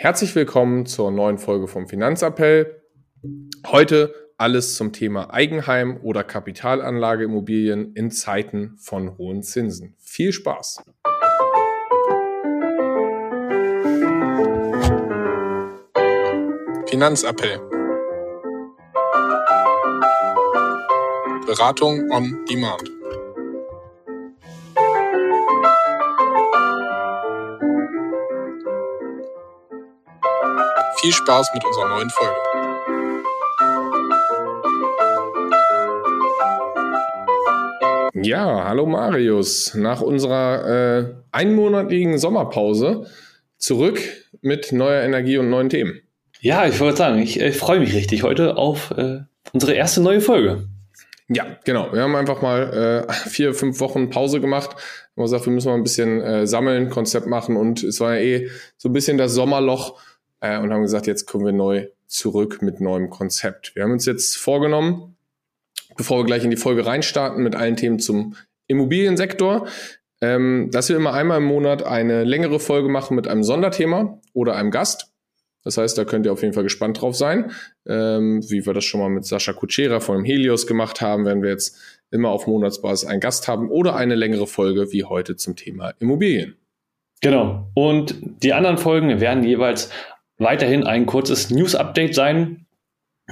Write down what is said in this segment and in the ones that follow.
Herzlich willkommen zur neuen Folge vom Finanzappell. Heute alles zum Thema Eigenheim oder Kapitalanlageimmobilien in Zeiten von hohen Zinsen. Viel Spaß! Finanzappell. Beratung on Demand. Viel Spaß mit unserer neuen Folge. Ja, hallo Marius. Nach unserer äh, einmonatigen Sommerpause zurück mit neuer Energie und neuen Themen. Ja, ich wollte sagen, ich äh, freue mich richtig heute auf äh, unsere erste neue Folge. Ja, genau. Wir haben einfach mal äh, vier, fünf Wochen Pause gemacht. Wir haben gesagt, wir müssen mal ein bisschen äh, sammeln, Konzept machen und es war ja eh so ein bisschen das Sommerloch äh, und haben gesagt, jetzt kommen wir neu zurück mit neuem Konzept. Wir haben uns jetzt vorgenommen, bevor wir gleich in die Folge reinstarten mit allen Themen zum Immobiliensektor, ähm, dass wir immer einmal im Monat eine längere Folge machen mit einem Sonderthema oder einem Gast. Das heißt, da könnt ihr auf jeden Fall gespannt drauf sein. Ähm, wie wir das schon mal mit Sascha Kutschera von Helios gemacht haben, werden wir jetzt immer auf Monatsbasis einen Gast haben oder eine längere Folge wie heute zum Thema Immobilien. Genau. Und die anderen Folgen werden jeweils weiterhin ein kurzes News-Update sein,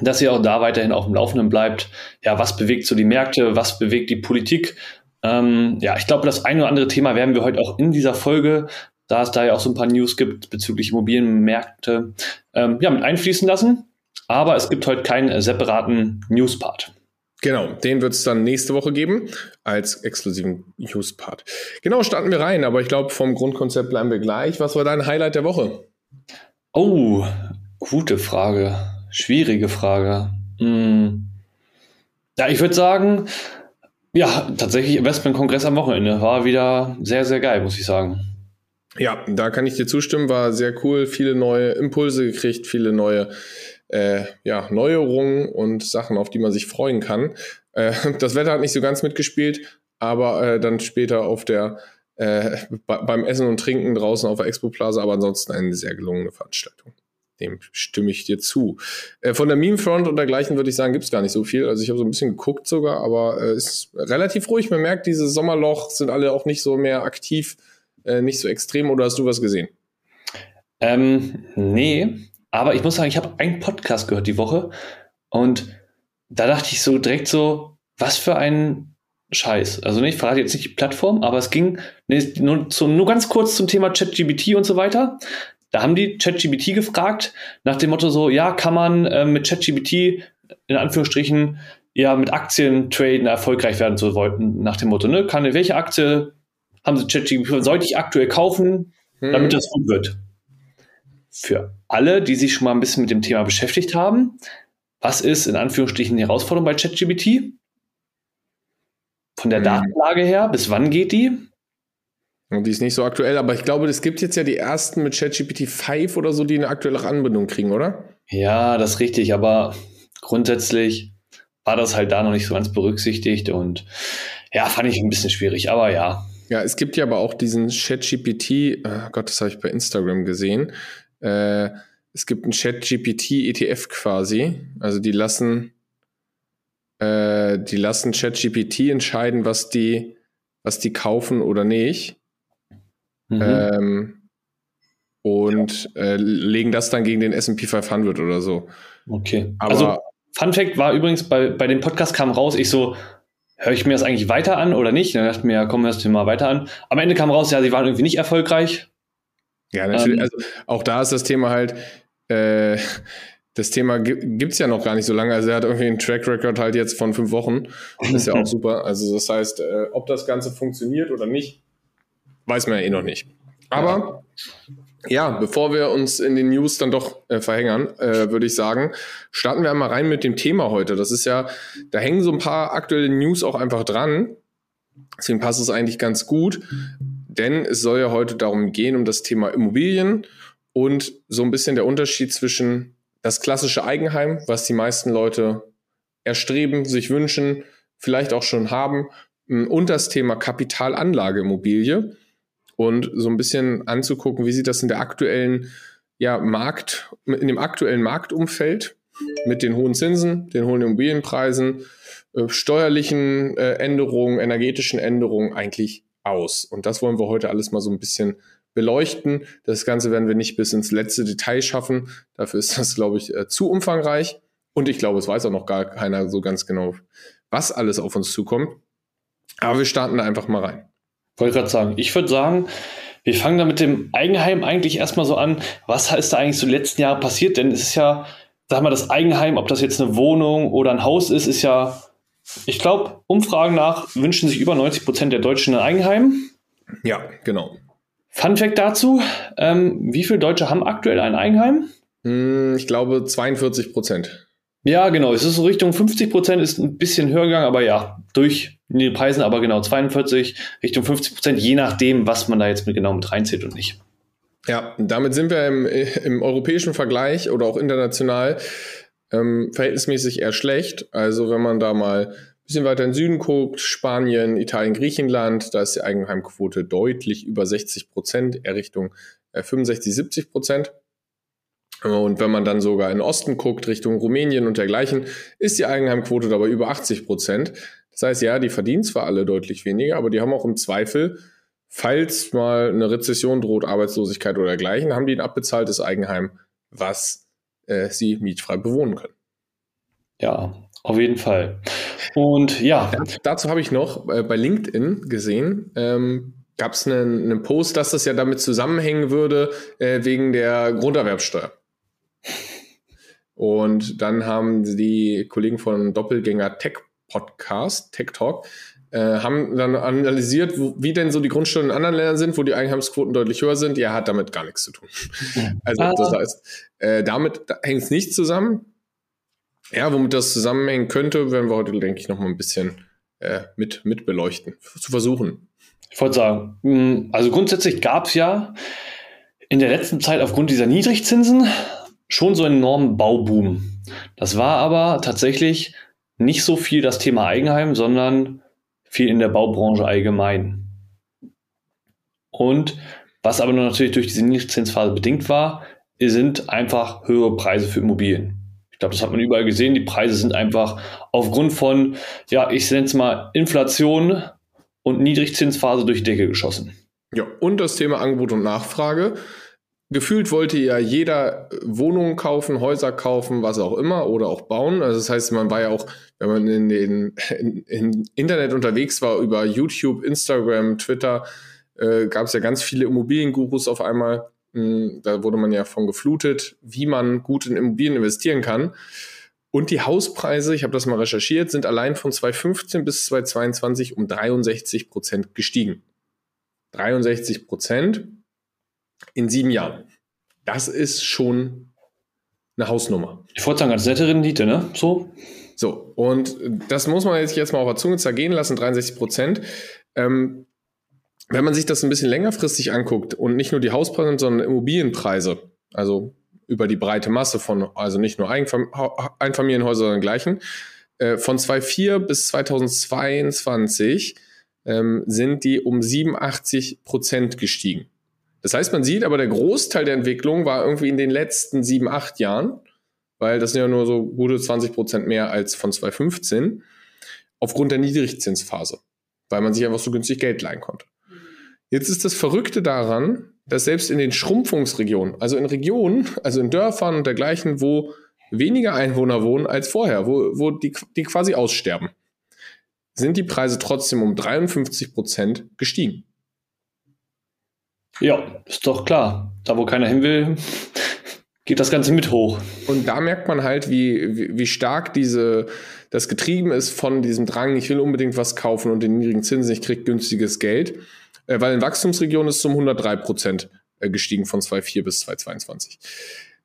dass ihr auch da weiterhin auf dem Laufenden bleibt. Ja, was bewegt so die Märkte, was bewegt die Politik? Ähm, ja, ich glaube, das eine oder andere Thema werden wir heute auch in dieser Folge, da es da ja auch so ein paar News gibt bezüglich Immobilienmärkte, ähm, ja, mit einfließen lassen. Aber es gibt heute keinen separaten News-Part. Genau, den wird es dann nächste Woche geben als exklusiven News-Part. Genau, starten wir rein, aber ich glaube, vom Grundkonzept bleiben wir gleich. Was war dein Highlight der Woche? Oh, gute Frage. Schwierige Frage. Hm. Ja, ich würde sagen, ja, tatsächlich Investmentkongress am Wochenende war wieder sehr, sehr geil, muss ich sagen. Ja, da kann ich dir zustimmen, war sehr cool, viele neue Impulse gekriegt, viele neue äh, ja, Neuerungen und Sachen, auf die man sich freuen kann. Äh, das Wetter hat nicht so ganz mitgespielt, aber äh, dann später auf der äh, beim Essen und Trinken draußen auf der Expo Plaza, aber ansonsten eine sehr gelungene Veranstaltung. Dem stimme ich dir zu. Äh, von der Meme Front und dergleichen würde ich sagen, gibt es gar nicht so viel. Also ich habe so ein bisschen geguckt sogar, aber äh, ist relativ ruhig. Man merkt, dieses Sommerloch sind alle auch nicht so mehr aktiv, äh, nicht so extrem. Oder hast du was gesehen? Ähm, nee, aber ich muss sagen, ich habe einen Podcast gehört die Woche und da dachte ich so direkt so, was für ein Scheiß. Also ich verrate jetzt nicht die Plattform, aber es ging nee, nur, zu, nur ganz kurz zum Thema ChatGBT und so weiter. Da haben die ChatGBT gefragt, nach dem Motto so, ja, kann man äh, mit ChatGBT in Anführungsstrichen ja mit Aktien traden erfolgreich werden zu wollten, nach dem Motto, ne, kann welche Aktie haben sie ChatGPT, sollte ich aktuell kaufen, hm. damit das gut wird? Für alle, die sich schon mal ein bisschen mit dem Thema beschäftigt haben, was ist in Anführungsstrichen die Herausforderung bei ChatGBT? Von der mhm. Datenlage her, bis wann geht die? Und die ist nicht so aktuell, aber ich glaube, es gibt jetzt ja die ersten mit ChatGPT 5 oder so, die eine aktuelle Anbindung kriegen, oder? Ja, das ist richtig, aber grundsätzlich war das halt da noch nicht so ganz berücksichtigt und ja, fand ich ein bisschen schwierig, aber ja. Ja, es gibt ja aber auch diesen ChatGPT, oh Gott, das habe ich bei Instagram gesehen. Äh, es gibt einen ChatGPT ETF quasi, also die lassen äh, die lassen ChatGPT entscheiden, was die, was die kaufen oder nicht. Mhm. Ähm, und ja. äh, legen das dann gegen den SP 500 oder so. Okay. Aber also, Fun Fact war übrigens, bei, bei dem Podcast kam raus, ich so, höre ich mir das eigentlich weiter an oder nicht? Dann dachte ich mir, ja, kommen wir das Thema weiter an. Am Ende kam raus, ja, sie waren irgendwie nicht erfolgreich. Ja, natürlich. Ähm, also auch da ist das Thema halt, äh, das Thema gibt es ja noch gar nicht so lange. Also er hat irgendwie einen Track Record halt jetzt von fünf Wochen. Das ist ja auch super. Also das heißt, äh, ob das Ganze funktioniert oder nicht, weiß man ja eh noch nicht. Aber ja, bevor wir uns in den News dann doch äh, verhängern, äh, würde ich sagen, starten wir einmal rein mit dem Thema heute. Das ist ja, da hängen so ein paar aktuelle News auch einfach dran. Deswegen passt es eigentlich ganz gut, denn es soll ja heute darum gehen, um das Thema Immobilien und so ein bisschen der Unterschied zwischen das klassische Eigenheim, was die meisten Leute erstreben, sich wünschen, vielleicht auch schon haben, und das Thema Kapitalanlageimmobilie und so ein bisschen anzugucken, wie sieht das in der aktuellen ja, Markt, in dem aktuellen Marktumfeld mit den hohen Zinsen, den hohen Immobilienpreisen, äh, steuerlichen äh, Änderungen, energetischen Änderungen eigentlich aus. Und das wollen wir heute alles mal so ein bisschen beleuchten. Das Ganze werden wir nicht bis ins letzte Detail schaffen. Dafür ist das, glaube ich, äh, zu umfangreich. Und ich glaube, es weiß auch noch gar keiner so ganz genau, was alles auf uns zukommt. Aber wir starten da einfach mal rein. Wollte gerade sagen, ich würde sagen, wir fangen da mit dem Eigenheim eigentlich erstmal so an. Was ist da eigentlich so die letzten Jahre passiert? Denn es ist ja, sag mal, das Eigenheim, ob das jetzt eine Wohnung oder ein Haus ist, ist ja, ich glaube, Umfragen nach wünschen sich über 90 Prozent der Deutschen ein Eigenheim. Ja, genau. Fun Fact dazu: ähm, Wie viele Deutsche haben aktuell ein Eigenheim? Hm, ich glaube 42 Prozent. Ja, genau. Es ist so Richtung 50 Prozent, ist ein bisschen höher gegangen, aber ja, durch die Preisen, aber genau 42, Richtung 50 Prozent, je nachdem, was man da jetzt mit genau mit reinzieht und nicht. Ja, damit sind wir im, im europäischen Vergleich oder auch international ähm, verhältnismäßig eher schlecht. Also wenn man da mal bisschen weiter in den Süden guckt, Spanien, Italien, Griechenland, da ist die Eigenheimquote deutlich über 60 Prozent, eher Richtung äh, 65, 70 Prozent. Und wenn man dann sogar in Osten guckt, Richtung Rumänien und dergleichen, ist die Eigenheimquote dabei über 80 Prozent. Das heißt, ja, die verdienen zwar alle deutlich weniger, aber die haben auch im Zweifel, falls mal eine Rezession droht, Arbeitslosigkeit oder dergleichen, haben die ein abbezahltes Eigenheim, was äh, sie mietfrei bewohnen können. Ja, auf jeden Fall. Und ja. Dazu, habe ich noch äh, bei LinkedIn gesehen, ähm, gab es einen, einen Post, dass das ja damit zusammenhängen würde, äh, wegen der Grunderwerbsteuer. Und dann haben die Kollegen von Doppelgänger Tech Podcast, Tech Talk, äh, haben dann analysiert, wo, wie denn so die Grundsteuern in anderen Ländern sind, wo die Eigenheimsquoten deutlich höher sind. Ja, hat damit gar nichts zu tun. also ah. das heißt, äh, damit hängt es nicht zusammen. Ja, womit das zusammenhängen könnte, werden wir heute, denke ich, noch mal ein bisschen äh, mit, mit beleuchten, zu versuchen. Ich wollte sagen, hm, also grundsätzlich gab es ja in der letzten Zeit aufgrund dieser Niedrigzinsen schon so einen enormen Bauboom. Das war aber tatsächlich nicht so viel das Thema Eigenheim, sondern viel in der Baubranche allgemein. Und was aber natürlich durch diese Niedrigzinsphase bedingt war, sind einfach höhere Preise für Immobilien. Ich glaube, das hat man überall gesehen. Die Preise sind einfach aufgrund von, ja, ich nenne es mal Inflation und Niedrigzinsphase durch die Decke geschossen. Ja, und das Thema Angebot und Nachfrage gefühlt wollte ja jeder Wohnungen kaufen, Häuser kaufen, was auch immer oder auch bauen. Also das heißt, man war ja auch, wenn man in den in, in Internet unterwegs war, über YouTube, Instagram, Twitter, äh, gab es ja ganz viele Immobiliengurus auf einmal. Da wurde man ja von geflutet, wie man gut in Immobilien investieren kann. Und die Hauspreise, ich habe das mal recherchiert, sind allein von 2015 bis 2022 um 63 Prozent gestiegen. 63 Prozent in sieben Jahren. Das ist schon eine Hausnummer. Ich wollte sagen, als nette Rendite, ne? So. So, und das muss man jetzt, jetzt mal auf der Zunge zergehen lassen, 63 Prozent. Ähm, wenn man sich das ein bisschen längerfristig anguckt und nicht nur die Hauspreise, sondern Immobilienpreise, also über die breite Masse von, also nicht nur Einfam Einfamilienhäuser, sondern gleichen, äh, von 2004 bis 2022 ähm, sind die um 87 Prozent gestiegen. Das heißt, man sieht aber, der Großteil der Entwicklung war irgendwie in den letzten sieben, acht Jahren, weil das sind ja nur so gute 20 Prozent mehr als von 2015, aufgrund der Niedrigzinsphase, weil man sich einfach so günstig Geld leihen konnte. Jetzt ist das Verrückte daran, dass selbst in den Schrumpfungsregionen, also in Regionen, also in Dörfern und dergleichen, wo weniger Einwohner wohnen als vorher, wo, wo die, die quasi aussterben, sind die Preise trotzdem um 53 Prozent gestiegen. Ja, ist doch klar. Da, wo keiner hin will, geht das Ganze mit hoch. Und da merkt man halt, wie, wie, wie stark diese, das getrieben ist von diesem Drang, ich will unbedingt was kaufen und den niedrigen Zinsen, ich kriege günstiges Geld. Äh, weil in Wachstumsregionen ist es um 103 Prozent äh, gestiegen von 2004 bis 2022.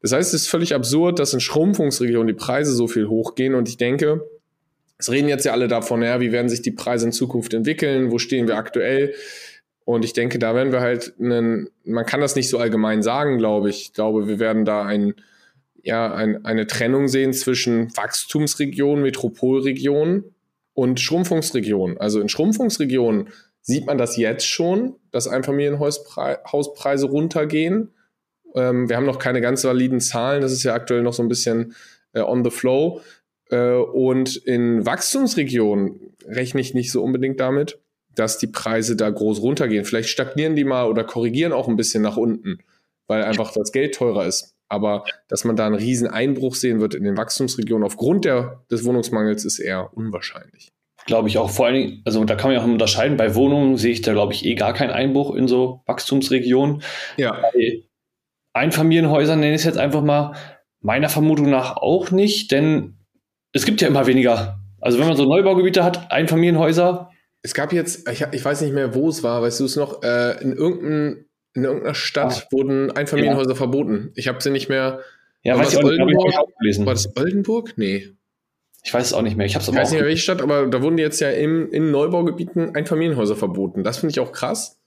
Das heißt, es ist völlig absurd, dass in Schrumpfungsregionen die Preise so viel hochgehen und ich denke, es reden jetzt ja alle davon, ja, wie werden sich die Preise in Zukunft entwickeln, wo stehen wir aktuell? Und ich denke, da werden wir halt einen, man kann das nicht so allgemein sagen, glaube ich. Ich glaube, wir werden da ein, ja, ein, eine Trennung sehen zwischen Wachstumsregionen, Metropolregionen und Schrumpfungsregionen. Also in Schrumpfungsregionen sieht man das jetzt schon, dass Einfamilienhauspreise runtergehen. Ähm, wir haben noch keine ganz validen Zahlen. Das ist ja aktuell noch so ein bisschen äh, on the flow. Äh, und in Wachstumsregionen rechne ich nicht so unbedingt damit, dass die Preise da groß runtergehen. Vielleicht stagnieren die mal oder korrigieren auch ein bisschen nach unten, weil einfach das Geld teurer ist. Aber dass man da einen riesen Einbruch sehen wird in den Wachstumsregionen aufgrund der, des Wohnungsmangels, ist eher unwahrscheinlich. Glaube ich auch. Vor allen Dingen, also da kann man ja auch unterscheiden. Bei Wohnungen sehe ich da, glaube ich, eh gar keinen Einbruch in so Wachstumsregionen. Ja. Bei Einfamilienhäusern nenne ich es jetzt einfach mal, meiner Vermutung nach auch nicht, denn es gibt ja immer weniger. Also wenn man so Neubaugebiete hat, Einfamilienhäuser. Es gab jetzt, ich, ich weiß nicht mehr, wo es war, weißt du es noch, äh, in, irgendein, in irgendeiner Stadt ah. wurden Einfamilienhäuser ja. verboten. Ich habe sie nicht mehr. Ja, weiß ich Oldenburg? Ich auch gelesen. War das Oldenburg? Nee. Ich weiß es auch nicht mehr. Ich habe es aber Ich weiß nicht mehr, welche Stadt, aber da wurden jetzt ja im, in Neubaugebieten Einfamilienhäuser verboten. Das finde ich auch krass.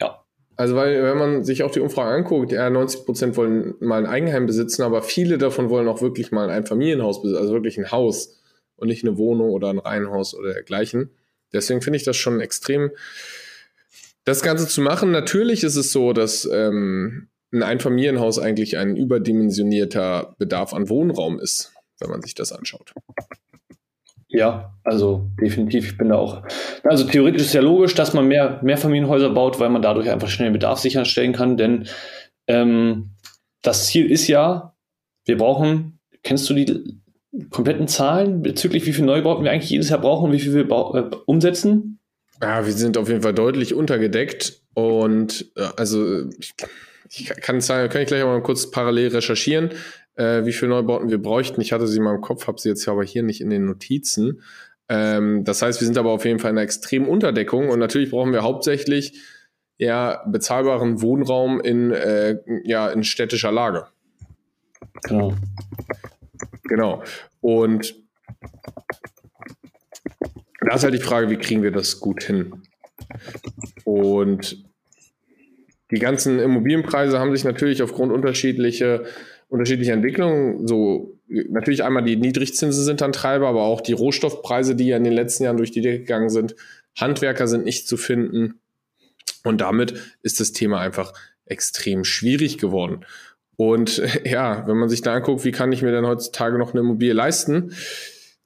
Ja. Also, weil, wenn man sich auch die Umfrage anguckt, ja, 90 Prozent wollen mal ein Eigenheim besitzen, aber viele davon wollen auch wirklich mal ein Familienhaus besitzen, also wirklich ein Haus und nicht eine Wohnung oder ein Reihenhaus oder dergleichen. Deswegen finde ich das schon extrem, das Ganze zu machen. Natürlich ist es so, dass ähm, ein Einfamilienhaus eigentlich ein überdimensionierter Bedarf an Wohnraum ist, wenn man sich das anschaut. Ja, also definitiv. Ich bin da auch. Also theoretisch ist ja logisch, dass man mehr, mehr Familienhäuser baut, weil man dadurch einfach schnell Bedarf sicherstellen kann. Denn ähm, das Ziel ist ja, wir brauchen, kennst du die kompletten Zahlen bezüglich, wie viel Neubauten wir eigentlich jedes Jahr brauchen und wie viel wir äh, umsetzen? Ja, wir sind auf jeden Fall deutlich untergedeckt und äh, also ich, ich kann sagen, kann ich gleich mal kurz parallel recherchieren, äh, wie viele Neubauten wir bräuchten. Ich hatte sie mal im Kopf, habe sie jetzt aber hier nicht in den Notizen. Ähm, das heißt, wir sind aber auf jeden Fall in einer extremen Unterdeckung und natürlich brauchen wir hauptsächlich ja bezahlbaren Wohnraum in äh, ja in städtischer Lage. Genau. Genau. Und da ist halt die Frage, wie kriegen wir das gut hin? Und die ganzen Immobilienpreise haben sich natürlich aufgrund unterschiedlicher unterschiedliche Entwicklungen, so natürlich einmal die Niedrigzinsen sind dann Treiber, aber auch die Rohstoffpreise, die ja in den letzten Jahren durch die Decke gegangen sind. Handwerker sind nicht zu finden. Und damit ist das Thema einfach extrem schwierig geworden. Und ja, wenn man sich da anguckt, wie kann ich mir denn heutzutage noch eine Immobilie leisten,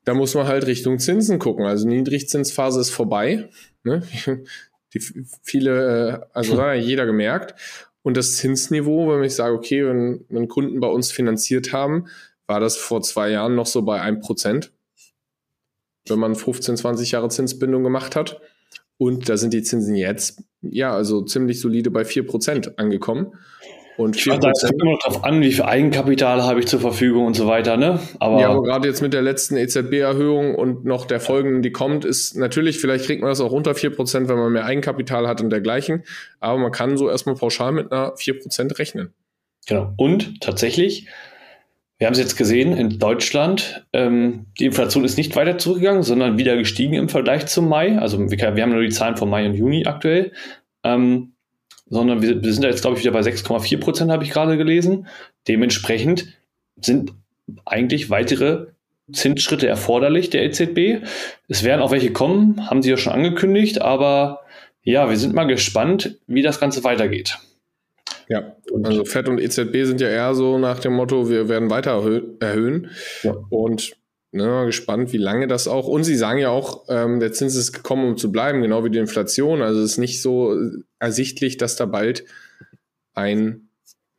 da muss man halt Richtung Zinsen gucken. Also die Niedrigzinsphase ist vorbei. Ne? Die viele, äh, also hat ja jeder gemerkt. Und das Zinsniveau, wenn ich sage, okay, wenn, wenn Kunden bei uns finanziert haben, war das vor zwei Jahren noch so bei 1%, wenn man 15, 20 Jahre Zinsbindung gemacht hat. Und da sind die Zinsen jetzt, ja, also ziemlich solide bei 4% angekommen. Und ich fand, es kommt immer noch darauf an, wie viel Eigenkapital habe ich zur Verfügung und so weiter, ne? Aber ja, aber gerade jetzt mit der letzten EZB-Erhöhung und noch der folgenden, die kommt, ist natürlich, vielleicht kriegt man das auch unter 4%, wenn man mehr Eigenkapital hat und dergleichen. Aber man kann so erstmal pauschal mit einer 4% rechnen. Genau. Und tatsächlich, wir haben es jetzt gesehen, in Deutschland, ähm, die Inflation ist nicht weiter zurückgegangen, sondern wieder gestiegen im Vergleich zum Mai. Also wir, wir haben nur die Zahlen von Mai und Juni aktuell. Ähm, sondern wir, wir sind jetzt, glaube ich, wieder bei 6,4 Prozent, habe ich gerade gelesen. Dementsprechend sind eigentlich weitere Zinsschritte erforderlich der EZB. Es werden auch welche kommen, haben sie ja schon angekündigt, aber ja, wir sind mal gespannt, wie das Ganze weitergeht. Ja, also FED und EZB sind ja eher so nach dem Motto, wir werden weiter erhöhen. Ja. Und ne, gespannt, wie lange das auch. Und sie sagen ja auch, ähm, der Zins ist gekommen, um zu bleiben, genau wie die Inflation. Also es ist nicht so ersichtlich, dass da bald ein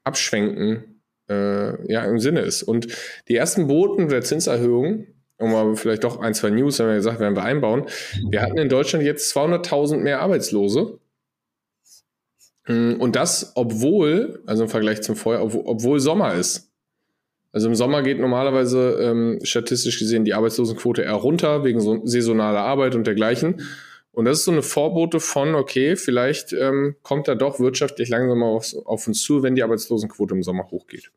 Abschwenken äh, ja, im Sinne ist. Und die ersten Boten der Zinserhöhung, um aber vielleicht doch ein, zwei News, haben wir gesagt, werden wir einbauen. Wir hatten in Deutschland jetzt 200.000 mehr Arbeitslose. Und das, obwohl, also im Vergleich zum Vorjahr, obwohl Sommer ist. Also im Sommer geht normalerweise ähm, statistisch gesehen die Arbeitslosenquote eher runter, wegen so saisonaler Arbeit und dergleichen. Und das ist so eine Vorbote von, okay, vielleicht ähm, kommt da doch wirtschaftlich langsam auf, auf uns zu, wenn die Arbeitslosenquote im Sommer hochgeht.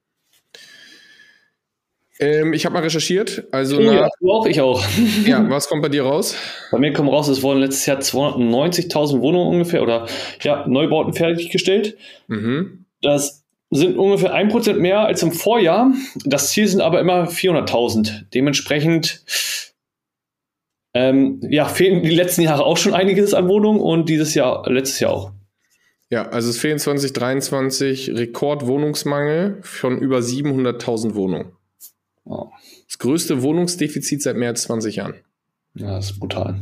Ähm, ich habe mal recherchiert. Also ja, nach, du auch, ich auch. ja, was kommt bei dir raus? Bei mir kommt raus, es wurden letztes Jahr 290.000 Wohnungen ungefähr oder ja, Neubauten fertiggestellt. Mhm. Das sind ungefähr ein Prozent mehr als im Vorjahr. Das Ziel sind aber immer 400.000. Dementsprechend ähm, ja, fehlen die letzten Jahre auch schon einiges an Wohnungen und dieses Jahr, letztes Jahr auch. Ja, also es fehlen 2023 Rekordwohnungsmangel von über 700.000 Wohnungen. Oh. Das größte Wohnungsdefizit seit mehr als 20 Jahren. Ja, das ist brutal.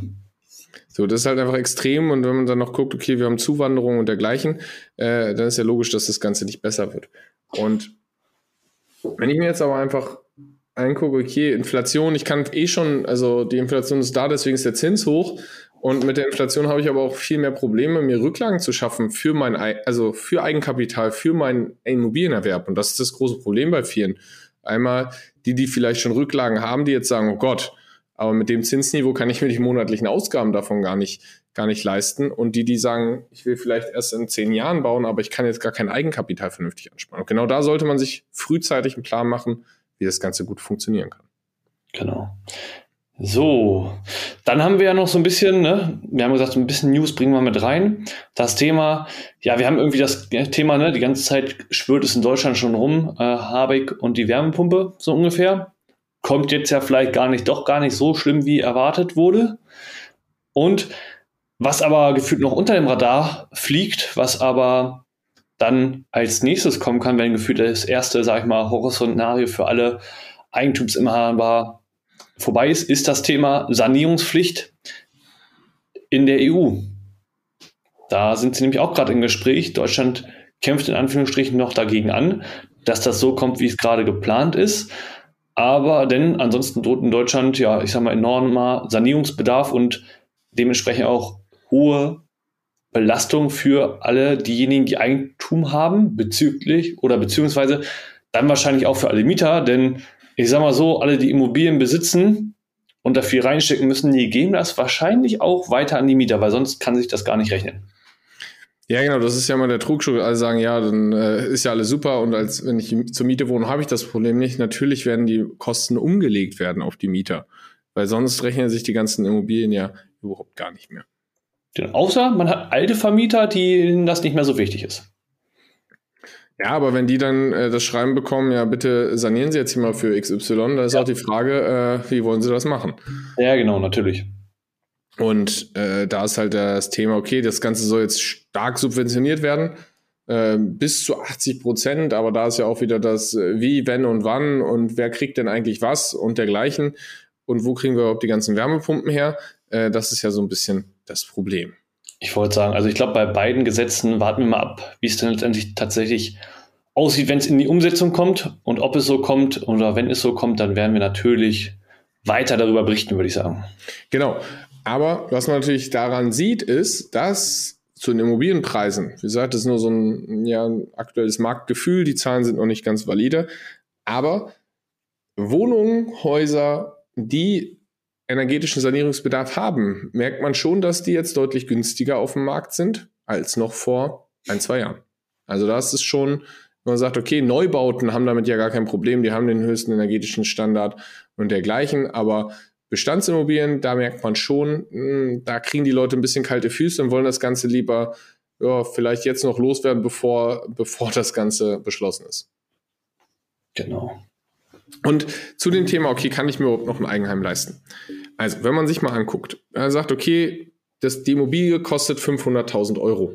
So, das ist halt einfach extrem und wenn man dann noch guckt, okay, wir haben Zuwanderung und dergleichen, äh, dann ist ja logisch, dass das Ganze nicht besser wird. Und wenn ich mir jetzt aber einfach angucke, okay, Inflation, ich kann eh schon, also die Inflation ist da, deswegen ist der Zins hoch. Und mit der Inflation habe ich aber auch viel mehr Probleme, mir Rücklagen zu schaffen für mein, also für Eigenkapital, für meinen Immobilienerwerb. Und das ist das große Problem bei vielen. Einmal die, die vielleicht schon Rücklagen haben, die jetzt sagen, oh Gott, aber mit dem Zinsniveau kann ich mir die monatlichen Ausgaben davon gar nicht, gar nicht leisten. Und die, die sagen, ich will vielleicht erst in zehn Jahren bauen, aber ich kann jetzt gar kein Eigenkapital vernünftig ansparen. Und genau da sollte man sich frühzeitig einen Plan machen, wie das Ganze gut funktionieren kann. Genau. So, dann haben wir ja noch so ein bisschen, ne, wir haben gesagt, so ein bisschen News bringen wir mit rein. Das Thema, ja, wir haben irgendwie das Thema, ne, die ganze Zeit schwört es in Deutschland schon rum, äh, Habeck und die Wärmepumpe, so ungefähr. Kommt jetzt ja vielleicht gar nicht, doch gar nicht so schlimm, wie erwartet wurde. Und was aber gefühlt noch unter dem Radar fliegt, was aber dann als nächstes kommen kann, wenn gefühlt das erste, sag ich mal, Horrorszenario für alle Eigentumsinhaber vorbei ist, ist das Thema Sanierungspflicht in der EU. Da sind sie nämlich auch gerade im Gespräch. Deutschland kämpft in Anführungsstrichen noch dagegen an, dass das so kommt, wie es gerade geplant ist. Aber denn ansonsten droht in Deutschland, ja, ich sag mal, enormer Sanierungsbedarf und dementsprechend auch hohe Belastung für alle diejenigen, die Eigentum haben, bezüglich oder beziehungsweise dann wahrscheinlich auch für alle Mieter, denn ich sag mal so, alle, die Immobilien besitzen und da viel reinstecken müssen, die geben das wahrscheinlich auch weiter an die Mieter, weil sonst kann sich das gar nicht rechnen. Ja, genau, das ist ja mal der Trugschluss. Alle sagen, ja, dann äh, ist ja alles super und als wenn ich zur Miete wohne, habe ich das Problem nicht. Natürlich werden die Kosten umgelegt werden auf die Mieter, weil sonst rechnen sich die ganzen Immobilien ja überhaupt gar nicht mehr. Außer man hat alte Vermieter, denen das nicht mehr so wichtig ist. Ja, aber wenn die dann äh, das Schreiben bekommen, ja, bitte sanieren Sie jetzt hier mal für XY, dann ist ja. auch die Frage, äh, wie wollen Sie das machen? Ja, genau, natürlich. Und äh, da ist halt das Thema, okay, das Ganze soll jetzt stark subventioniert werden, äh, bis zu 80 Prozent, aber da ist ja auch wieder das äh, Wie, wenn und wann und wer kriegt denn eigentlich was und dergleichen und wo kriegen wir überhaupt die ganzen Wärmepumpen her? Äh, das ist ja so ein bisschen das Problem. Ich wollte sagen, also ich glaube, bei beiden Gesetzen warten wir mal ab, wie es denn letztendlich tatsächlich aussieht, wenn es in die Umsetzung kommt und ob es so kommt oder wenn es so kommt, dann werden wir natürlich weiter darüber berichten, würde ich sagen. Genau. Aber was man natürlich daran sieht, ist, dass zu den Immobilienpreisen, wie gesagt, das ist nur so ein, ja, aktuelles Marktgefühl, die Zahlen sind noch nicht ganz valide, aber Wohnungen, Häuser, die energetischen Sanierungsbedarf haben, merkt man schon, dass die jetzt deutlich günstiger auf dem Markt sind als noch vor ein, zwei Jahren. Also da ist schon, wenn man sagt, okay, Neubauten haben damit ja gar kein Problem, die haben den höchsten energetischen Standard und dergleichen, aber Bestandsimmobilien, da merkt man schon, hm, da kriegen die Leute ein bisschen kalte Füße und wollen das Ganze lieber ja, vielleicht jetzt noch loswerden, bevor, bevor das Ganze beschlossen ist. Genau. Und zu dem Thema, okay, kann ich mir überhaupt noch ein Eigenheim leisten? Also, wenn man sich mal anguckt, er sagt, okay, das, die Immobilie kostet 500.000 Euro.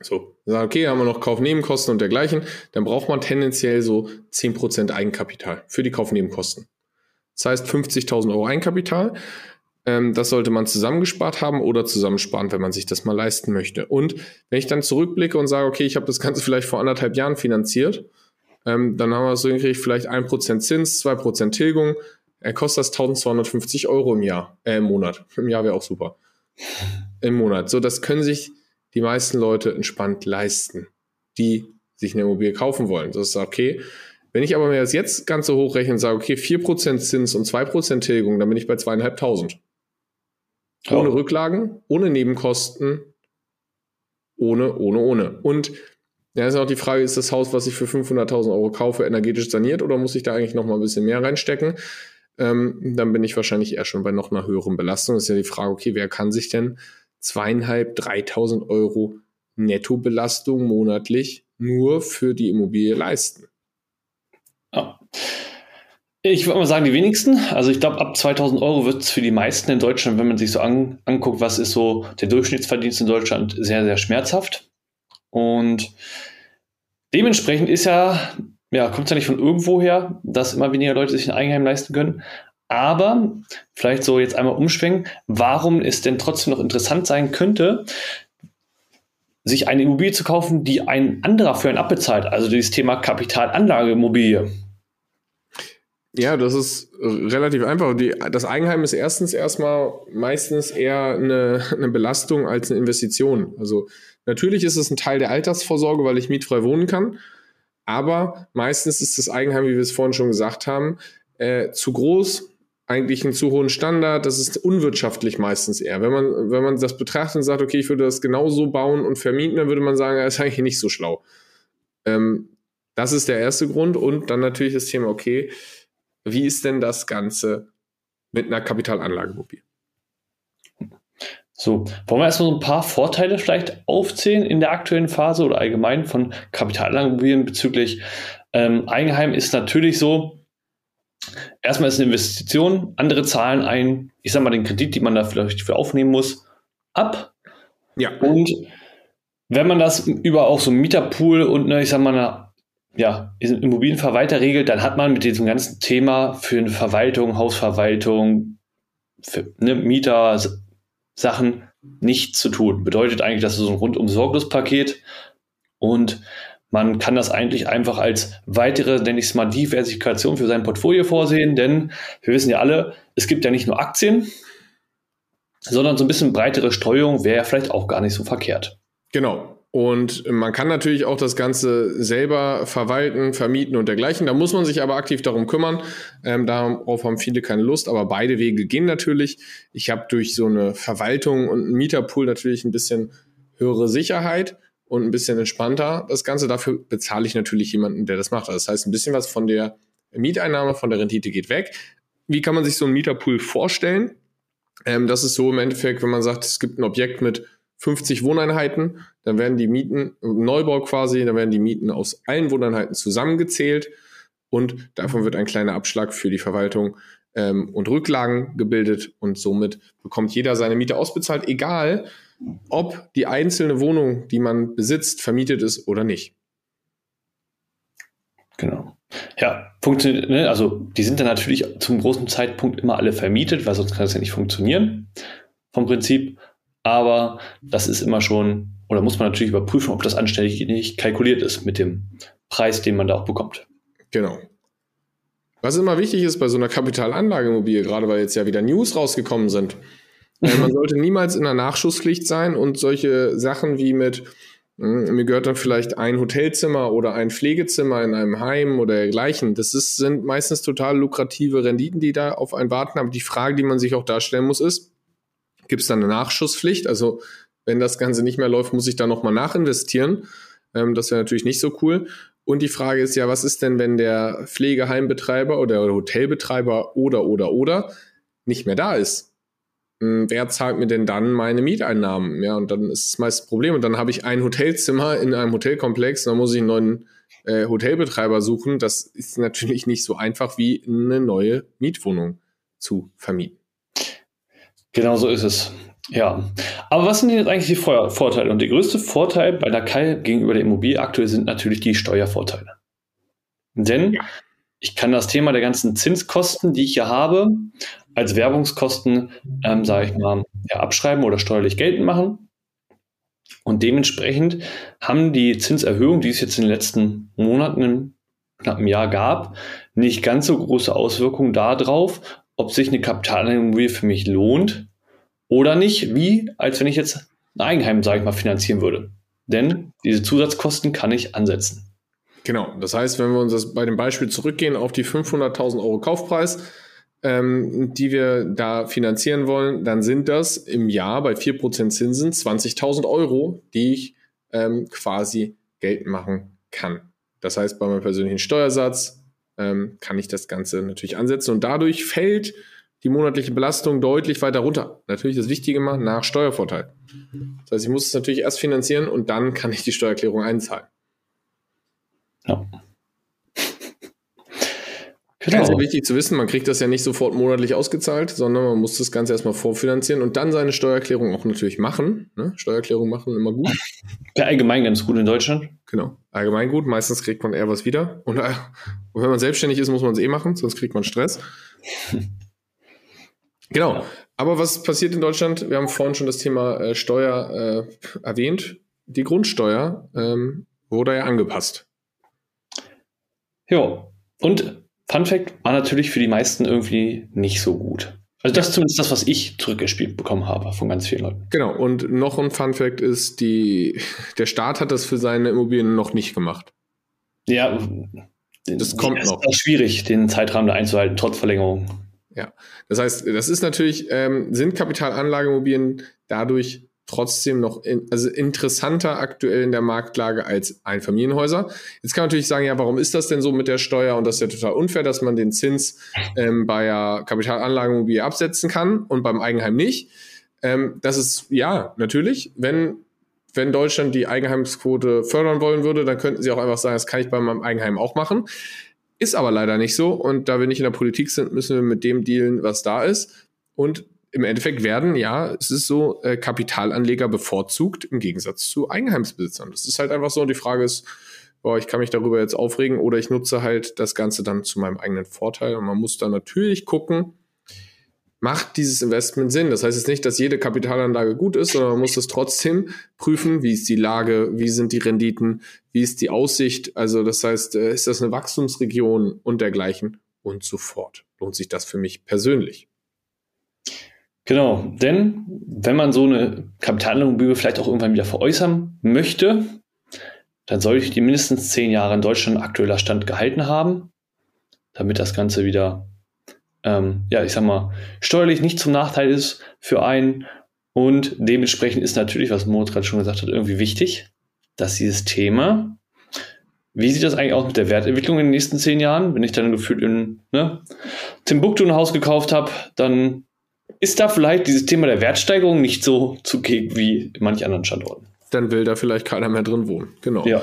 So, sagt, okay, haben wir noch Kaufnebenkosten und dergleichen, dann braucht man tendenziell so 10% Eigenkapital für die Kaufnebenkosten. Das heißt 50.000 Euro Eigenkapital. Ähm, das sollte man zusammengespart haben oder zusammensparen, wenn man sich das mal leisten möchte. Und wenn ich dann zurückblicke und sage, okay, ich habe das Ganze vielleicht vor anderthalb Jahren finanziert, ähm, dann haben wir so hingekriegt, vielleicht 1% Zins, 2% Tilgung. Er kostet das 1250 Euro im Jahr, äh, im Monat. Im Jahr wäre auch super. Im Monat. So, das können sich die meisten Leute entspannt leisten, die sich eine Immobilie kaufen wollen. Das ist okay. Wenn ich aber mir das jetzt ganz so hochrechne und sage, okay, 4% Zins und 2% Tilgung, dann bin ich bei zweieinhalbtausend. Ohne oh. Rücklagen, ohne Nebenkosten, ohne, ohne, ohne. Und ja, ist auch die Frage, ist das Haus, was ich für 500.000 Euro kaufe, energetisch saniert oder muss ich da eigentlich noch mal ein bisschen mehr reinstecken? Ähm, dann bin ich wahrscheinlich eher schon bei noch einer höheren Belastung. Das ist ja die Frage, okay, wer kann sich denn zweieinhalb, 3.000 Euro Nettobelastung monatlich nur für die Immobilie leisten? Ich würde mal sagen, die wenigsten. Also ich glaube, ab 2000 Euro wird es für die meisten in Deutschland, wenn man sich so an, anguckt, was ist so der Durchschnittsverdienst in Deutschland, sehr, sehr schmerzhaft. Und dementsprechend ist ja, ja, kommt es ja nicht von irgendwo her, dass immer weniger Leute sich ein Eigenheim leisten können. Aber vielleicht so jetzt einmal umschwenken, warum es denn trotzdem noch interessant sein könnte, sich eine Immobilie zu kaufen, die ein anderer für einen abbezahlt. Also dieses Thema Kapitalanlageimmobilie. Ja, das ist relativ einfach. Die, das Eigenheim ist erstens erstmal meistens eher eine, eine Belastung als eine Investition. Also natürlich ist es ein Teil der Altersvorsorge, weil ich mietfrei wohnen kann. Aber meistens ist das Eigenheim, wie wir es vorhin schon gesagt haben, äh, zu groß, eigentlich einen zu hohen Standard. Das ist unwirtschaftlich meistens eher. Wenn man, wenn man das betrachtet und sagt, okay, ich würde das genauso bauen und vermieten, dann würde man sagen, das ist eigentlich nicht so schlau. Ähm, das ist der erste Grund. Und dann natürlich das Thema, okay, wie ist denn das Ganze mit einer Kapitalanlagemobil? So, wollen wir erstmal so ein paar Vorteile vielleicht aufzählen in der aktuellen Phase oder allgemein von Kapitalanlagemobilien bezüglich ähm, Eigenheim ist natürlich so, erstmal ist eine Investition, andere zahlen ein, ich sag mal, den Kredit, die man da vielleicht für aufnehmen muss, ab. Ja. Und wenn man das über auch so einen Mieterpool und eine, ich sag mal, eine ja, Immobilienverwalter regelt, dann hat man mit diesem ganzen Thema für eine Verwaltung, Hausverwaltung, für ne, Mieter, Sachen nichts zu tun. Bedeutet eigentlich, dass es so ein rundum Sorglospaket und man kann das eigentlich einfach als weitere, nenne ich es mal, Diversifikation für sein Portfolio vorsehen, denn wir wissen ja alle, es gibt ja nicht nur Aktien, sondern so ein bisschen breitere Streuung wäre ja vielleicht auch gar nicht so verkehrt. Genau. Und man kann natürlich auch das Ganze selber verwalten, vermieten und dergleichen. Da muss man sich aber aktiv darum kümmern. Ähm, darauf haben viele keine Lust, aber beide Wege gehen natürlich. Ich habe durch so eine Verwaltung und einen Mieterpool natürlich ein bisschen höhere Sicherheit und ein bisschen entspannter das Ganze. Dafür bezahle ich natürlich jemanden, der das macht. Das heißt, ein bisschen was von der Mieteinnahme, von der Rendite geht weg. Wie kann man sich so einen Mieterpool vorstellen? Ähm, das ist so im Endeffekt, wenn man sagt, es gibt ein Objekt mit 50 Wohneinheiten, dann werden die Mieten, Neubau quasi, dann werden die Mieten aus allen Wohneinheiten zusammengezählt und davon wird ein kleiner Abschlag für die Verwaltung ähm, und Rücklagen gebildet und somit bekommt jeder seine Miete ausbezahlt, egal ob die einzelne Wohnung, die man besitzt, vermietet ist oder nicht. Genau. Ja, funktioniert, ne? also die sind dann natürlich zum großen Zeitpunkt immer alle vermietet, weil sonst kann das ja nicht funktionieren vom Prinzip. Aber das ist immer schon, oder muss man natürlich überprüfen, ob das anständig nicht kalkuliert ist mit dem Preis, den man da auch bekommt. Genau. Was immer wichtig ist bei so einer Kapitalanlageimmobilie, gerade weil jetzt ja wieder News rausgekommen sind, äh, man sollte niemals in der Nachschusspflicht sein und solche Sachen wie mit, hm, mir gehört dann vielleicht ein Hotelzimmer oder ein Pflegezimmer in einem Heim oder dergleichen. Das ist, sind meistens total lukrative Renditen, die da auf einen warten. Aber die Frage, die man sich auch darstellen muss, ist, gibt es da eine Nachschusspflicht? Also wenn das Ganze nicht mehr läuft, muss ich da nochmal nachinvestieren. Ähm, das wäre natürlich nicht so cool. Und die Frage ist ja, was ist denn, wenn der Pflegeheimbetreiber oder Hotelbetreiber oder oder oder nicht mehr da ist? Hm, wer zahlt mir denn dann meine Mieteinnahmen? Ja, und dann ist es meist ein Problem. Und dann habe ich ein Hotelzimmer in einem Hotelkomplex, dann muss ich einen neuen äh, Hotelbetreiber suchen. Das ist natürlich nicht so einfach wie eine neue Mietwohnung zu vermieten. Genau so ist es. Ja, aber was sind jetzt eigentlich die Vorteile? Und der größte Vorteil bei der Kai gegenüber der Immobilie aktuell sind natürlich die Steuervorteile. Denn ja. ich kann das Thema der ganzen Zinskosten, die ich hier habe, als Werbungskosten, ähm, sage ich mal, ja, abschreiben oder steuerlich geltend machen. Und dementsprechend haben die Zinserhöhungen, die es jetzt in den letzten Monaten, im knappen Jahr gab, nicht ganz so große Auswirkungen darauf, ob sich eine Kapitalimmobilie für mich lohnt oder nicht, wie als wenn ich jetzt ein Eigenheim, sage ich mal, finanzieren würde. Denn diese Zusatzkosten kann ich ansetzen. Genau, das heißt, wenn wir uns das bei dem Beispiel zurückgehen auf die 500.000 Euro Kaufpreis, ähm, die wir da finanzieren wollen, dann sind das im Jahr bei 4% Zinsen 20.000 Euro, die ich ähm, quasi geltend machen kann. Das heißt, bei meinem persönlichen Steuersatz ähm, kann ich das Ganze natürlich ansetzen und dadurch fällt die monatliche Belastung deutlich weiter runter. Natürlich das Wichtige mal nach Steuervorteil. Das heißt, ich muss es natürlich erst finanzieren und dann kann ich die Steuererklärung einzahlen. Ja. Genau. Also wichtig zu wissen, man kriegt das ja nicht sofort monatlich ausgezahlt, sondern man muss das Ganze erstmal vorfinanzieren und dann seine Steuererklärung auch natürlich machen. Ne? Steuererklärung machen immer gut. Ja, allgemein ganz gut in Deutschland. Genau, allgemein gut. Meistens kriegt man eher was wieder. Und, äh, und wenn man selbstständig ist, muss man es eh machen, sonst kriegt man Stress. genau. Ja. Aber was passiert in Deutschland? Wir haben vorhin schon das Thema äh, Steuer äh, erwähnt. Die Grundsteuer ähm, wurde ja angepasst. Ja, und Fun Fact war natürlich für die meisten irgendwie nicht so gut. Also das ist zumindest das, was ich zurückgespielt bekommen habe von ganz vielen Leuten. Genau, und noch ein Fun Fact ist, die, der Staat hat das für seine Immobilien noch nicht gemacht. Ja, das kommt noch. Es ist schwierig, den Zeitrahmen da einzuhalten, trotz Verlängerung. Ja, das heißt, das ist natürlich, ähm, sind Kapitalanlageimmobilien dadurch trotzdem noch in, also interessanter aktuell in der Marktlage als Einfamilienhäuser. Jetzt kann man natürlich sagen, ja, warum ist das denn so mit der Steuer? Und das ist ja total unfair, dass man den Zins ähm, bei der Kapitalanlageimmobilie absetzen kann und beim Eigenheim nicht. Ähm, das ist ja natürlich, wenn wenn Deutschland die Eigenheimsquote fördern wollen würde, dann könnten sie auch einfach sagen, das kann ich bei meinem Eigenheim auch machen. Ist aber leider nicht so. Und da wir nicht in der Politik sind, müssen wir mit dem dealen, was da ist. Und im Endeffekt werden, ja, es ist so, äh, Kapitalanleger bevorzugt im Gegensatz zu Eigenheimsbesitzern. Das ist halt einfach so. Und die Frage ist, boah, ich kann mich darüber jetzt aufregen oder ich nutze halt das Ganze dann zu meinem eigenen Vorteil. Und man muss dann natürlich gucken, macht dieses Investment Sinn? Das heißt jetzt nicht, dass jede Kapitalanlage gut ist, sondern man muss es trotzdem prüfen, wie ist die Lage, wie sind die Renditen, wie ist die Aussicht. Also das heißt, äh, ist das eine Wachstumsregion und dergleichen und so fort. Lohnt sich das für mich persönlich? Genau, denn wenn man so eine Kapitalimmobilie vielleicht auch irgendwann wieder veräußern möchte, dann sollte die mindestens zehn Jahre in Deutschland aktueller Stand gehalten haben, damit das Ganze wieder, ähm, ja, ich sag mal, steuerlich nicht zum Nachteil ist für einen. Und dementsprechend ist natürlich, was Moritz gerade schon gesagt hat, irgendwie wichtig, dass dieses Thema, wie sieht das eigentlich aus mit der Wertentwicklung in den nächsten zehn Jahren? Wenn ich dann gefühlt in ne, Timbuktu ein Haus gekauft habe, dann ist da vielleicht dieses Thema der Wertsteigerung nicht so zugegen wie in manch anderen Standorten. Dann will da vielleicht keiner mehr drin wohnen. Genau. Ja.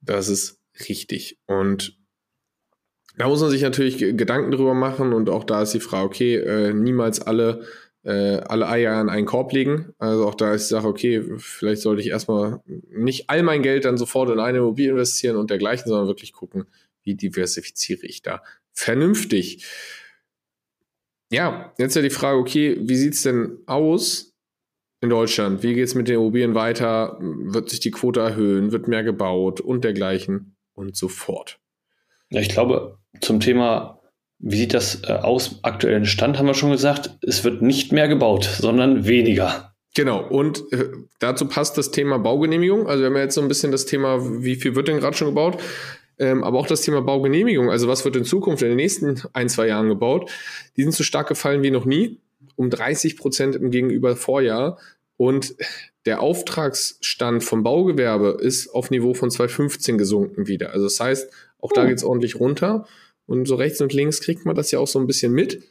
Das ist richtig. Und da muss man sich natürlich Gedanken drüber machen und auch da ist die Frage, okay, äh, niemals alle, äh, alle Eier in einen Korb legen. Also auch da ist die Sache, okay, vielleicht sollte ich erstmal nicht all mein Geld dann sofort in eine Immobilie investieren und dergleichen, sondern wirklich gucken, wie diversifiziere ich da vernünftig. Ja, jetzt ja die Frage, okay, wie sieht es denn aus in Deutschland? Wie geht es mit den Immobilien weiter? Wird sich die Quote erhöhen? Wird mehr gebaut und dergleichen und so fort? Ja, ich glaube, zum Thema, wie sieht das äh, aus, aktuellen Stand, haben wir schon gesagt, es wird nicht mehr gebaut, sondern weniger. Genau, und äh, dazu passt das Thema Baugenehmigung. Also wir haben ja jetzt so ein bisschen das Thema, wie viel wird denn gerade schon gebaut? Ähm, aber auch das Thema Baugenehmigung, also was wird in Zukunft in den nächsten ein, zwei Jahren gebaut, die sind so stark gefallen wie noch nie, um 30 Prozent im Gegenüber Vorjahr. Und der Auftragsstand vom Baugewerbe ist auf Niveau von 2015 gesunken wieder. Also das heißt, auch da oh. geht es ordentlich runter. Und so rechts und links kriegt man das ja auch so ein bisschen mit.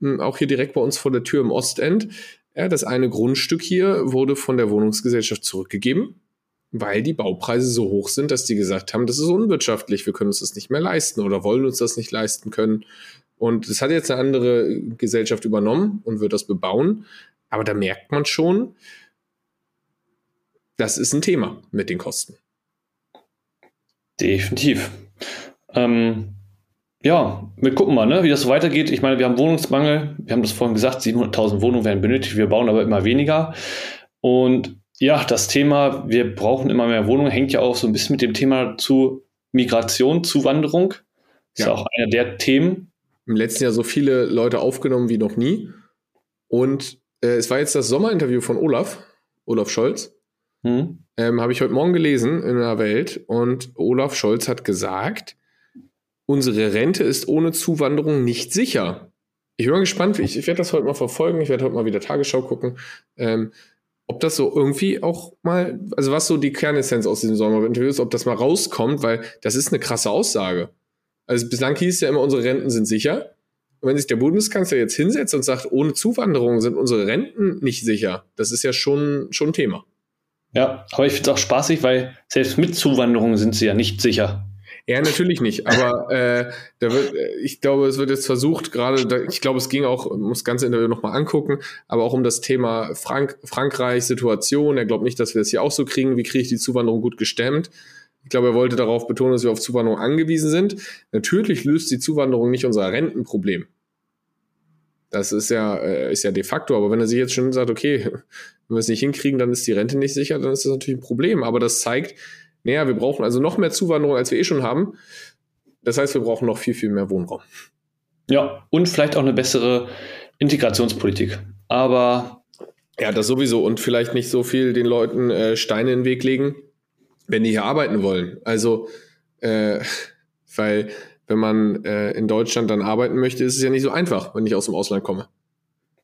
Hm, auch hier direkt bei uns vor der Tür im Ostend. Ja, das eine Grundstück hier wurde von der Wohnungsgesellschaft zurückgegeben weil die Baupreise so hoch sind, dass die gesagt haben, das ist unwirtschaftlich, wir können uns das nicht mehr leisten oder wollen uns das nicht leisten können. Und das hat jetzt eine andere Gesellschaft übernommen und wird das bebauen. Aber da merkt man schon, das ist ein Thema mit den Kosten. Definitiv. Ähm, ja, wir gucken mal, ne, wie das so weitergeht. Ich meine, wir haben Wohnungsmangel. Wir haben das vorhin gesagt, 700.000 Wohnungen werden benötigt. Wir bauen aber immer weniger. Und ja, das Thema, wir brauchen immer mehr Wohnungen, hängt ja auch so ein bisschen mit dem Thema zu Migration, Zuwanderung. Ist ja auch einer der Themen. Im letzten Jahr so viele Leute aufgenommen wie noch nie. Und äh, es war jetzt das Sommerinterview von Olaf, Olaf Scholz. Hm. Ähm, Habe ich heute Morgen gelesen in der Welt. Und Olaf Scholz hat gesagt, unsere Rente ist ohne Zuwanderung nicht sicher. Ich bin mal gespannt, ich, ich werde das heute mal verfolgen, ich werde heute mal wieder Tagesschau gucken. Ähm, ob das so irgendwie auch mal, also was so die Kernessenz aus diesem Sommerinterview ist, ob das mal rauskommt, weil das ist eine krasse Aussage. Also bislang hieß es ja immer, unsere Renten sind sicher. Und wenn sich der Bundeskanzler jetzt hinsetzt und sagt, ohne Zuwanderung sind unsere Renten nicht sicher, das ist ja schon, schon Thema. Ja, aber ich finde es auch spaßig, weil selbst mit Zuwanderung sind sie ja nicht sicher. Ja, natürlich nicht. Aber äh, da wird, ich glaube, es wird jetzt versucht, gerade, da, ich glaube, es ging auch, muss das ganze Interview nochmal angucken, aber auch um das Thema Frank Frankreich, Situation. Er glaubt nicht, dass wir das hier auch so kriegen. Wie kriege ich die Zuwanderung gut gestemmt? Ich glaube, er wollte darauf betonen, dass wir auf Zuwanderung angewiesen sind. Natürlich löst die Zuwanderung nicht unser Rentenproblem. Das ist ja, äh, ist ja de facto. Aber wenn er sich jetzt schon sagt, okay, wenn wir es nicht hinkriegen, dann ist die Rente nicht sicher, dann ist das natürlich ein Problem. Aber das zeigt, naja, wir brauchen also noch mehr Zuwanderung, als wir eh schon haben. Das heißt, wir brauchen noch viel, viel mehr Wohnraum. Ja, und vielleicht auch eine bessere Integrationspolitik. Aber. Ja, das sowieso. Und vielleicht nicht so viel den Leuten äh, Steine in den Weg legen, wenn die hier arbeiten wollen. Also, äh, weil wenn man äh, in Deutschland dann arbeiten möchte, ist es ja nicht so einfach, wenn ich aus dem Ausland komme.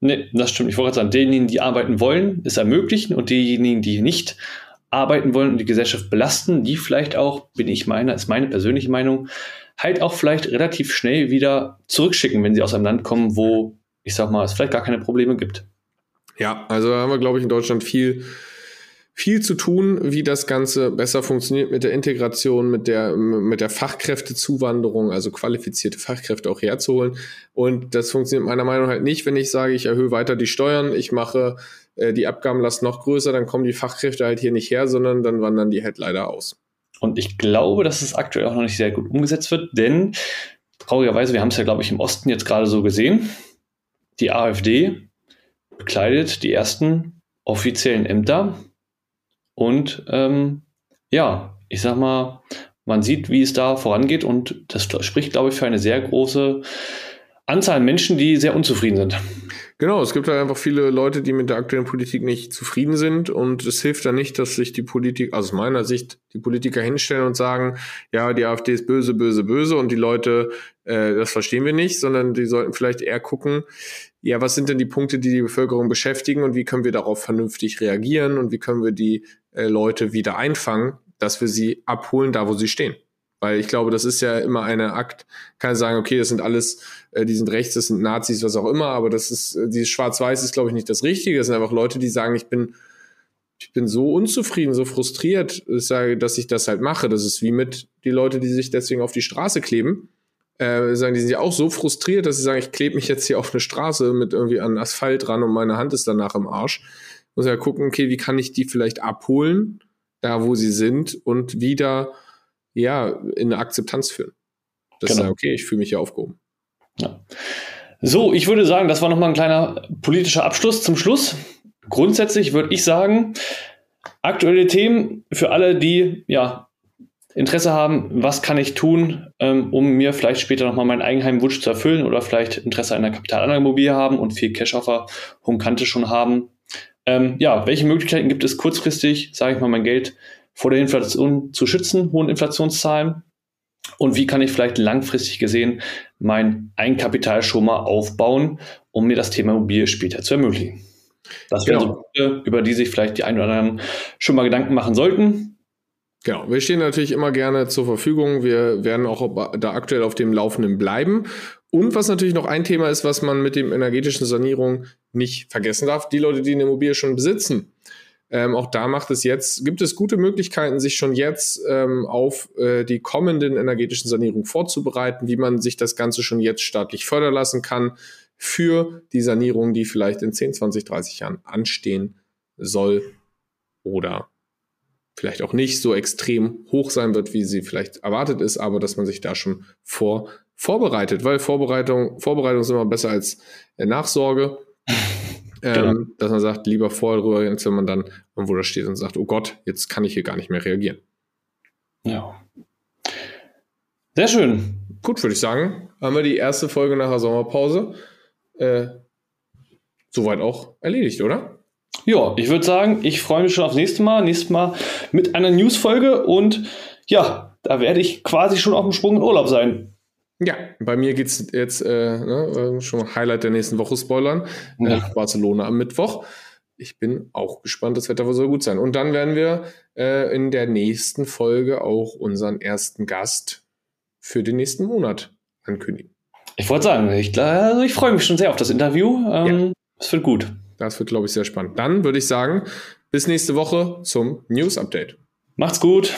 Nee, das stimmt. Ich wollte gerade sagen, denjenigen, die arbeiten wollen, es ermöglichen und diejenigen, die nicht arbeiten wollen und die Gesellschaft belasten, die vielleicht auch, bin ich meiner, ist meine persönliche Meinung, halt auch vielleicht relativ schnell wieder zurückschicken, wenn sie aus einem Land kommen, wo, ich sag mal, es vielleicht gar keine Probleme gibt. Ja, also da haben wir, glaube ich, in Deutschland viel, viel zu tun, wie das Ganze besser funktioniert mit der Integration, mit der, mit der Fachkräftezuwanderung, also qualifizierte Fachkräfte auch herzuholen. Und das funktioniert meiner Meinung nach halt nicht, wenn ich sage, ich erhöhe weiter die Steuern, ich mache äh, die Abgabenlast noch größer, dann kommen die Fachkräfte halt hier nicht her, sondern dann wandern die halt leider aus. Und ich glaube, dass es aktuell auch noch nicht sehr gut umgesetzt wird, denn traurigerweise, wir haben es ja, glaube ich, im Osten jetzt gerade so gesehen, die AfD bekleidet die ersten offiziellen Ämter und ähm, ja, ich sag mal, man sieht, wie es da vorangeht und das spricht, glaube ich, für eine sehr große Anzahl an Menschen, die sehr unzufrieden sind. Genau, es gibt halt einfach viele Leute, die mit der aktuellen Politik nicht zufrieden sind und es hilft dann nicht, dass sich die Politik, also aus meiner Sicht, die Politiker hinstellen und sagen, ja, die AfD ist böse, böse, böse und die Leute, äh, das verstehen wir nicht, sondern die sollten vielleicht eher gucken, ja, was sind denn die Punkte, die die Bevölkerung beschäftigen und wie können wir darauf vernünftig reagieren und wie können wir die äh, Leute wieder einfangen, dass wir sie abholen, da wo sie stehen. Weil ich glaube, das ist ja immer eine Akt, kann sagen, okay, das sind alles, äh, die sind rechts, das sind Nazis, was auch immer, aber das ist, äh, dieses Schwarz-Weiß ist, glaube ich, nicht das Richtige. Das sind einfach Leute, die sagen, ich bin, ich bin so unzufrieden, so frustriert, dass ich das halt mache. Das ist wie mit die Leute, die sich deswegen auf die Straße kleben. Äh, sagen, die sind ja auch so frustriert, dass sie sagen, ich klebe mich jetzt hier auf eine Straße mit irgendwie an Asphalt ran und meine Hand ist danach im Arsch muss ja gucken, okay, wie kann ich die vielleicht abholen, da wo sie sind und wieder ja in eine Akzeptanz führen. Das genau. ist ja okay, ich fühle mich ja aufgehoben. Ja. So, ich würde sagen, das war nochmal ein kleiner politischer Abschluss zum Schluss. Grundsätzlich würde ich sagen, aktuelle Themen für alle, die ja Interesse haben, was kann ich tun, ähm, um mir vielleicht später nochmal meinen Eigenheimwunsch zu erfüllen oder vielleicht Interesse an einer Kapitalanlagemobilie haben und viel Cash auf der hohen Kante schon haben. Ähm, ja, welche Möglichkeiten gibt es kurzfristig, sage ich mal, mein Geld vor der Inflation zu schützen, hohen Inflationszahlen? Und wie kann ich vielleicht langfristig gesehen mein Eigenkapital schon mal aufbauen, um mir das Thema Immobilie später zu ermöglichen? Das wären genau. so Punkte, über die sich vielleicht die einen oder anderen schon mal Gedanken machen sollten. Genau, wir stehen natürlich immer gerne zur Verfügung. Wir werden auch da aktuell auf dem Laufenden bleiben. Und was natürlich noch ein Thema ist, was man mit dem energetischen Sanierung nicht vergessen darf, die Leute, die eine Immobilie schon besitzen. Ähm, auch da macht es jetzt, gibt es gute Möglichkeiten, sich schon jetzt ähm, auf äh, die kommenden energetischen Sanierungen vorzubereiten, wie man sich das Ganze schon jetzt staatlich fördern lassen kann für die Sanierung, die vielleicht in 10, 20, 30 Jahren anstehen soll oder vielleicht auch nicht so extrem hoch sein wird, wie sie vielleicht erwartet ist, aber dass man sich da schon vor vorbereitet, weil Vorbereitung, Vorbereitung ist immer besser als äh, Nachsorge. Genau. Ähm, dass man sagt, lieber vorher drüber, als wenn man dann irgendwo da steht und sagt, oh Gott, jetzt kann ich hier gar nicht mehr reagieren. Ja. Sehr schön. Gut, würde ich sagen, haben wir die erste Folge nach der Sommerpause äh, soweit auch erledigt, oder? Ja, ich würde sagen, ich freue mich schon aufs nächste Mal. Nächstes Mal mit einer News-Folge und ja, da werde ich quasi schon auf dem Sprung in Urlaub sein. Ja, bei mir geht es jetzt äh, ne, äh, schon Highlight der nächsten Woche spoilern. Ja. Äh, Barcelona am Mittwoch. Ich bin auch gespannt, das Wetter soll gut sein. Und dann werden wir äh, in der nächsten Folge auch unseren ersten Gast für den nächsten Monat ankündigen. Ich wollte sagen, ich, also ich freue mich schon sehr auf das Interview. Ähm, ja. wird gut. Das wird, glaube ich, sehr spannend. Dann würde ich sagen, bis nächste Woche zum News Update. Macht's gut.